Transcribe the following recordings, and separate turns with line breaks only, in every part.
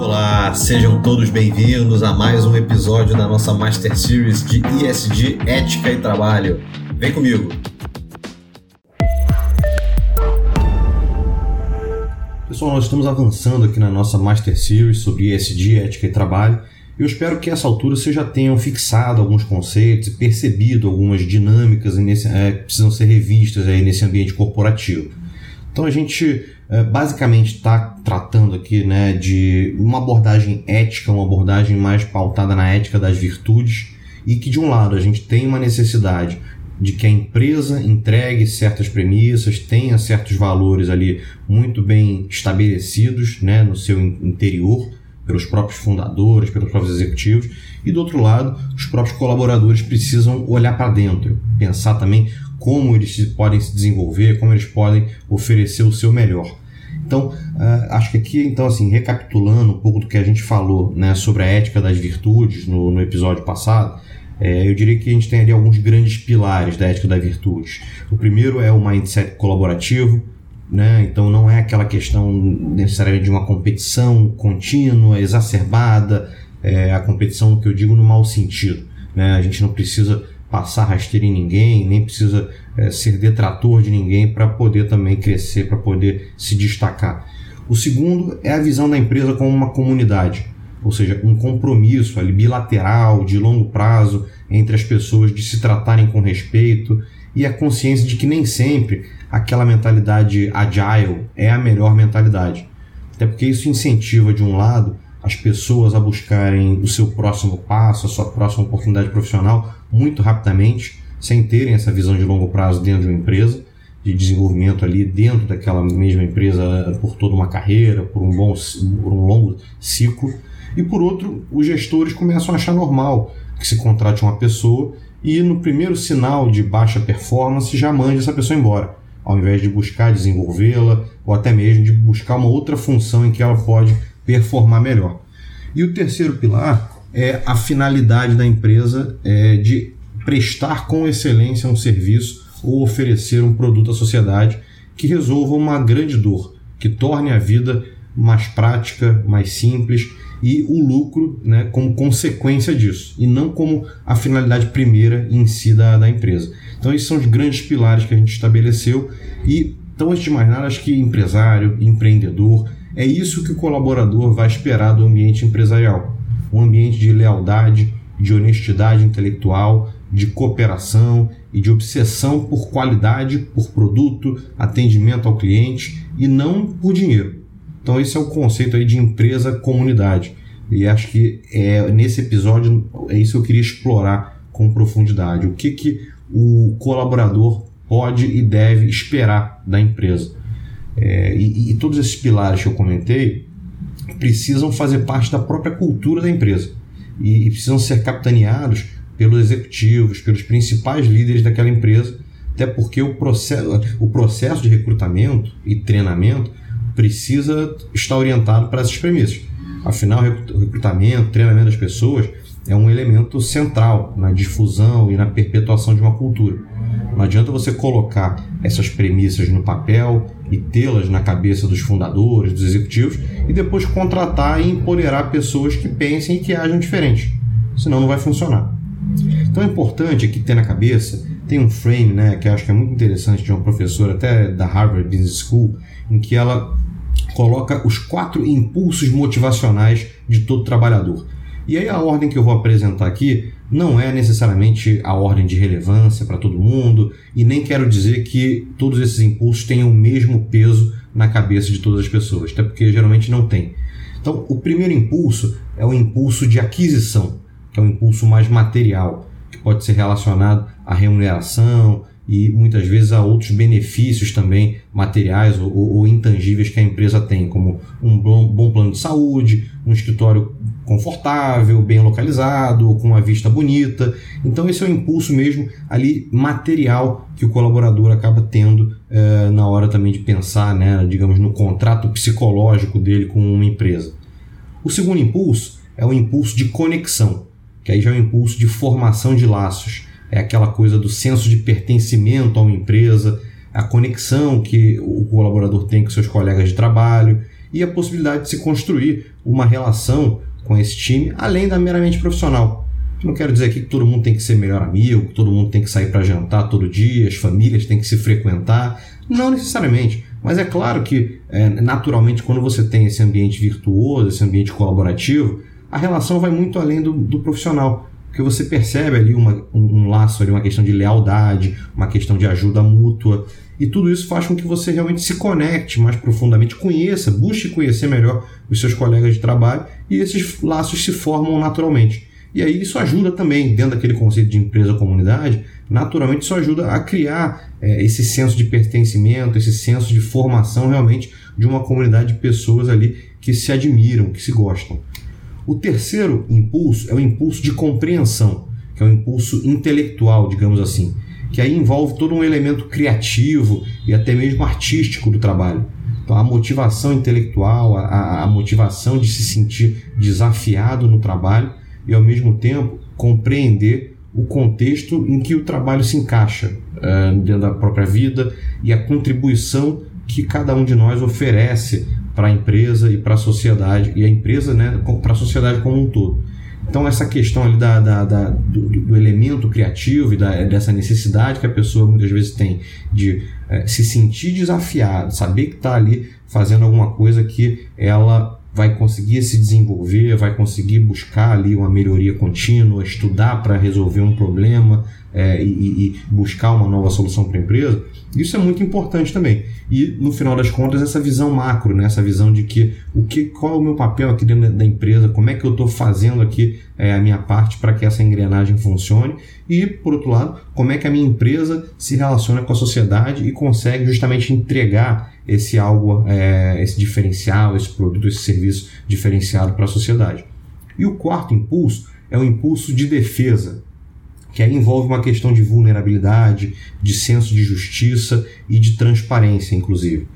Olá, sejam todos bem-vindos a mais um episódio da nossa Master Series de ISD Ética e Trabalho. Vem comigo! Pessoal, nós estamos avançando aqui na nossa Master Series sobre ESG, Ética e Trabalho. Eu espero que a essa altura vocês já tenham fixado alguns conceitos e percebido algumas dinâmicas que é, precisam ser revistas aí nesse ambiente corporativo. Então a gente é, basicamente está tratando aqui né, de uma abordagem ética, uma abordagem mais pautada na ética das virtudes, e que de um lado a gente tem uma necessidade de que a empresa entregue certas premissas, tenha certos valores ali muito bem estabelecidos né, no seu interior, pelos próprios fundadores, pelos próprios executivos, e do outro lado, os próprios colaboradores precisam olhar para dentro, pensar também como eles podem se desenvolver, como eles podem oferecer o seu melhor. Então, uh, acho que aqui, então, assim, recapitulando um pouco do que a gente falou né, sobre a ética das virtudes no, no episódio passado, é, eu diria que a gente tem ali alguns grandes pilares da ética das virtudes. O primeiro é o mindset colaborativo, né? então não é aquela questão necessariamente de uma competição contínua, exacerbada, é, a competição que eu digo no mau sentido. Né? A gente não precisa passar rasteira em ninguém, nem precisa é, ser detrator de ninguém para poder também crescer, para poder se destacar. O segundo é a visão da empresa como uma comunidade, ou seja, um compromisso ali, bilateral, de longo prazo, entre as pessoas de se tratarem com respeito e a consciência de que nem sempre aquela mentalidade agile é a melhor mentalidade. Até porque isso incentiva, de um lado, as pessoas a buscarem o seu próximo passo, a sua próxima oportunidade profissional muito rapidamente, sem terem essa visão de longo prazo dentro de uma empresa, de desenvolvimento ali dentro daquela mesma empresa por toda uma carreira, por um, bom, por um longo ciclo. E por outro, os gestores começam a achar normal que se contrate uma pessoa e no primeiro sinal de baixa performance já mande essa pessoa embora, ao invés de buscar desenvolvê-la ou até mesmo de buscar uma outra função em que ela pode performar melhor. E o terceiro pilar é a finalidade da empresa é, de prestar com excelência um serviço ou oferecer um produto à sociedade que resolva uma grande dor, que torne a vida mais prática, mais simples e o lucro né, como consequência disso, e não como a finalidade primeira em si da, da empresa. Então, esses são os grandes pilares que a gente estabeleceu. E, então, antes de mais nada, acho que empresário, empreendedor, é isso que o colaborador vai esperar do ambiente empresarial: um ambiente de lealdade, de honestidade intelectual, de cooperação e de obsessão por qualidade, por produto, atendimento ao cliente e não por dinheiro. Então esse é o conceito aí de empresa comunidade. E acho que é, nesse episódio é isso que eu queria explorar com profundidade. O que, que o colaborador pode e deve esperar da empresa. É, e, e todos esses pilares que eu comentei precisam fazer parte da própria cultura da empresa e, e precisam ser capitaneados pelos executivos, pelos principais líderes daquela empresa, até porque o processo, o processo de recrutamento e treinamento precisa estar orientado para essas premissas. Afinal, recrutamento, treinamento das pessoas é um elemento central na difusão e na perpetuação de uma cultura. Não adianta você colocar essas premissas no papel e tê-las na cabeça dos fundadores, dos executivos, e depois contratar e empoderar pessoas que pensem e que ajam diferente. Senão não vai funcionar. Então é importante aqui ter na cabeça, tem um frame né, que acho que é muito interessante de uma professora até da Harvard Business School, em que ela coloca os quatro impulsos motivacionais de todo trabalhador. E aí a ordem que eu vou apresentar aqui não é necessariamente a ordem de relevância para todo mundo, e nem quero dizer que todos esses impulsos tenham o mesmo peso na cabeça de todas as pessoas, até porque geralmente não tem. Então, o primeiro impulso é o impulso de aquisição, que é o impulso mais material, que pode ser relacionado à remuneração, e muitas vezes há outros benefícios também materiais ou, ou, intangíveis que a empresa tem, como um bom, bom, plano de saúde, um escritório confortável, bem localizado, com uma vista bonita. Então esse é o impulso mesmo ali material que o colaborador acaba tendo eh, na hora também de pensar, né, digamos, no contrato psicológico dele com uma empresa. O segundo impulso é o impulso de conexão, que aí já é o impulso de formação de laços é aquela coisa do senso de pertencimento a uma empresa, a conexão que o colaborador tem com seus colegas de trabalho. e a possibilidade de se construir uma relação com esse time além da meramente profissional. Não quero dizer aqui que todo mundo tem que ser melhor amigo, que todo mundo tem que sair para jantar todo dia, as famílias têm que se frequentar. Não necessariamente. Mas é claro que, é, naturalmente, quando você tem esse ambiente virtuoso, esse ambiente colaborativo, a relação vai muito além do, do profissional. Porque você percebe ali uma, um, um laço, ali, uma questão de lealdade, uma questão de ajuda mútua. E tudo isso faz com que você realmente se conecte mais profundamente, conheça, busque conhecer melhor os seus colegas de trabalho e esses laços se formam naturalmente. E aí isso ajuda também, dentro daquele conceito de empresa-comunidade, naturalmente isso ajuda a criar é, esse senso de pertencimento, esse senso de formação realmente de uma comunidade de pessoas ali que se admiram, que se gostam. O terceiro impulso é o impulso de compreensão, que é o impulso intelectual, digamos assim, que aí envolve todo um elemento criativo e até mesmo artístico do trabalho. Então, a motivação intelectual, a, a motivação de se sentir desafiado no trabalho e, ao mesmo tempo, compreender o contexto em que o trabalho se encaixa uh, dentro da própria vida e a contribuição que cada um de nós oferece para a empresa e para a sociedade, e a empresa né, para a sociedade como um todo. Então, essa questão ali da, da, da do, do, elemento criativo e da, dessa necessidade que a pessoa muitas vezes tem de é, se sentir desafiado, saber que está ali fazendo alguma coisa que ela vai conseguir se desenvolver, vai conseguir buscar ali uma melhoria contínua, estudar para resolver um problema é, e, e, buscar uma nova solução para a empresa, isso é muito importante também. E no final das contas, essa visão macro, né? essa visão de que o que, qual é o meu papel aqui dentro da empresa, como é que eu estou fazendo aqui é, a minha parte para que essa engrenagem funcione, e por outro lado, como é que a minha empresa se relaciona com a sociedade e consegue justamente entregar esse algo, é, esse diferencial, esse produto, esse serviço diferenciado para a sociedade. E o quarto impulso é o impulso de defesa, que aí envolve uma questão de vulnerabilidade, de senso de justiça e de transparência, inclusive.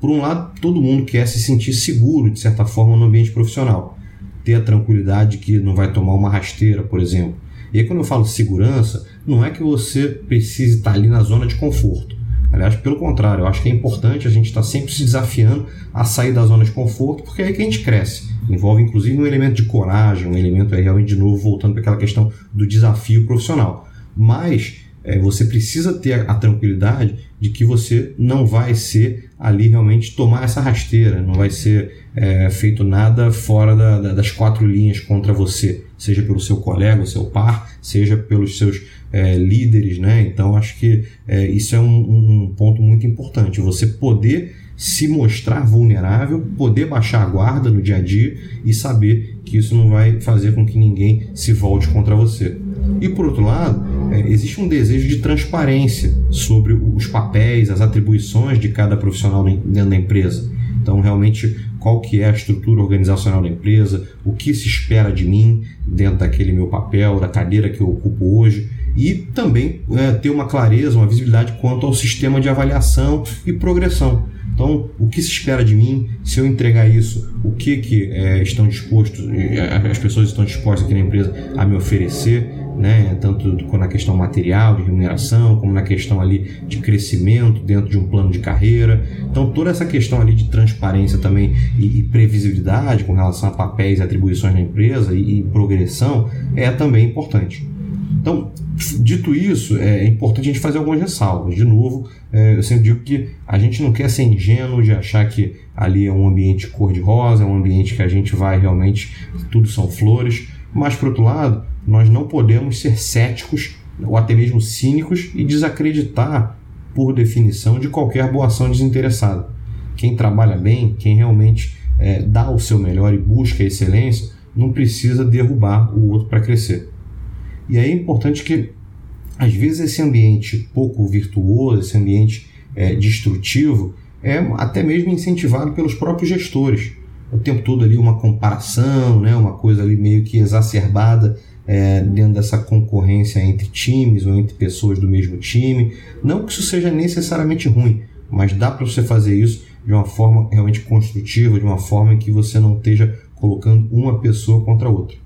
Por um lado, todo mundo quer se sentir seguro, de certa forma, no ambiente profissional. Ter a tranquilidade que não vai tomar uma rasteira, por exemplo. E aí, quando eu falo segurança, não é que você precise estar ali na zona de conforto. Aliás, pelo contrário, eu acho que é importante a gente estar sempre se desafiando a sair da zona de conforto, porque é aí que a gente cresce. Envolve inclusive um elemento de coragem, um elemento aí realmente de novo voltando para aquela questão do desafio profissional. Mas é, você precisa ter a, a, tranquilidade de que você não vai ser ali realmente tomar essa rasteira, não vai ser é, feito nada fora da, da, das quatro linhas contra você, seja pelo seu colega, o seu par, seja pelos seus é, líderes, né? Então acho que é, isso é um, um ponto muito importante, você poder se mostrar vulnerável, poder baixar a guarda no dia a dia e saber que isso não vai fazer com que ninguém se volte contra você. E por outro lado, é, existe um desejo de transparência sobre os papéis, as atribuições de cada profissional dentro da empresa. Então, realmente, qual que é a estrutura organizacional da empresa, o que se espera de mim dentro daquele meu papel, da cadeira que eu ocupo hoje, e também é, ter uma clareza, uma visibilidade quanto ao sistema de avaliação e progressão. Então, o que se espera de mim? Se eu entregar isso, o que, que é, estão dispostos, é, as pessoas estão dispostas aqui na empresa a me oferecer, né? tanto na questão material, de remuneração, como na questão ali de crescimento dentro de um plano de carreira. Então, toda essa questão ali de transparência também e, e previsibilidade com relação a papéis e atribuições na empresa e, e progressão é também importante. Então, dito isso, é importante a gente fazer algumas ressalvas. De novo, é, eu sempre digo que a gente não quer ser ingênuo de achar que ali é um ambiente cor-de-rosa, é um ambiente que a gente vai realmente, tudo são flores. Mas, por outro lado, nós não podemos ser céticos ou até mesmo cínicos e desacreditar, por definição, de qualquer boa ação desinteressada. Quem trabalha bem, quem realmente é, dá o seu melhor e busca a excelência, não precisa derrubar o outro para crescer. E aí é importante que, às vezes, esse ambiente pouco virtuoso, esse ambiente é, destrutivo, é até mesmo incentivado pelos próprios gestores. O tempo todo ali uma comparação, né, uma coisa ali meio que exacerbada é, dentro dessa concorrência entre times ou entre pessoas do mesmo time. Não que isso seja necessariamente ruim, mas dá para você fazer isso de uma forma realmente construtiva, de uma forma em que você não esteja colocando uma pessoa contra a outra.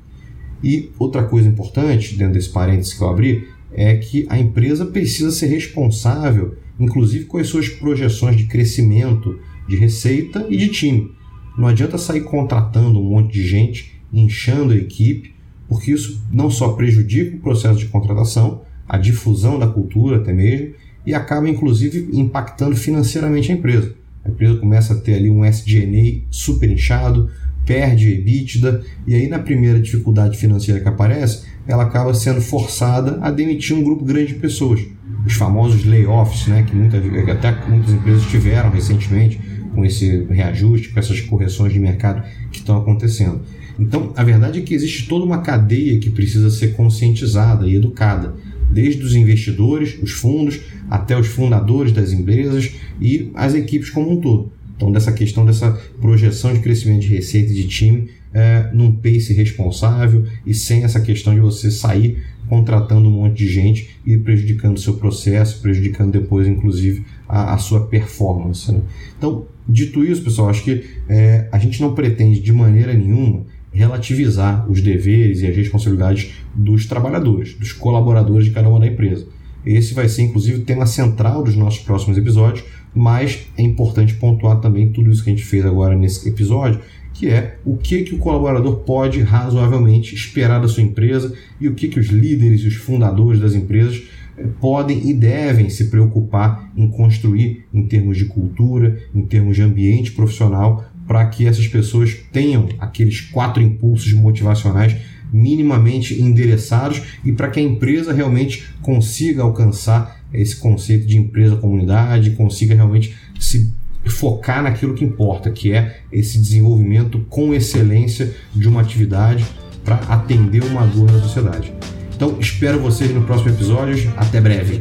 E outra coisa importante, dentro desse parênteses que eu abri, é que a empresa precisa ser responsável, inclusive com as suas projeções de crescimento, de receita e de time. Não adianta sair contratando um monte de gente, inchando a equipe, porque isso não só prejudica o processo de contratação, a difusão da cultura até mesmo, e acaba inclusive impactando financeiramente a empresa. A empresa começa a ter ali um SG&A super inchado, perde EBITDA, e aí na primeira dificuldade financeira que aparece, ela acaba sendo forçada a demitir um grupo grande de pessoas. Os famosos layoffs, né, que muita, até muitas empresas tiveram recentemente, com esse reajuste, com essas correções de mercado que estão acontecendo. Então, a verdade é que existe toda uma cadeia que precisa ser conscientizada e educada, desde os investidores, os fundos, até os fundadores das empresas e as equipes como um todo. Então, dessa questão dessa projeção de crescimento de receita de time é, num pace responsável e sem essa questão de você sair contratando um monte de gente e prejudicando o seu processo, prejudicando depois, inclusive, a, a sua performance. Né? Então, dito isso, pessoal, acho que é, a gente não pretende de maneira nenhuma relativizar os deveres e as responsabilidades dos trabalhadores, dos colaboradores de cada uma da empresa. Esse vai ser, inclusive, o tema central dos nossos próximos episódios, mas é importante pontuar também tudo isso que a gente fez agora nesse episódio, que é o que, que o colaborador pode razoavelmente esperar da sua empresa e o que, que os líderes e os fundadores das empresas eh, podem e devem se preocupar em construir em termos de cultura, em termos de ambiente profissional, para que essas pessoas tenham aqueles quatro impulsos motivacionais minimamente endereçados e para que a empresa realmente consiga alcançar esse conceito de empresa-comunidade, consiga realmente se focar naquilo que importa, que é esse desenvolvimento com excelência de uma atividade para atender uma dor da sociedade. Então, espero vocês no próximo episódio. Até breve.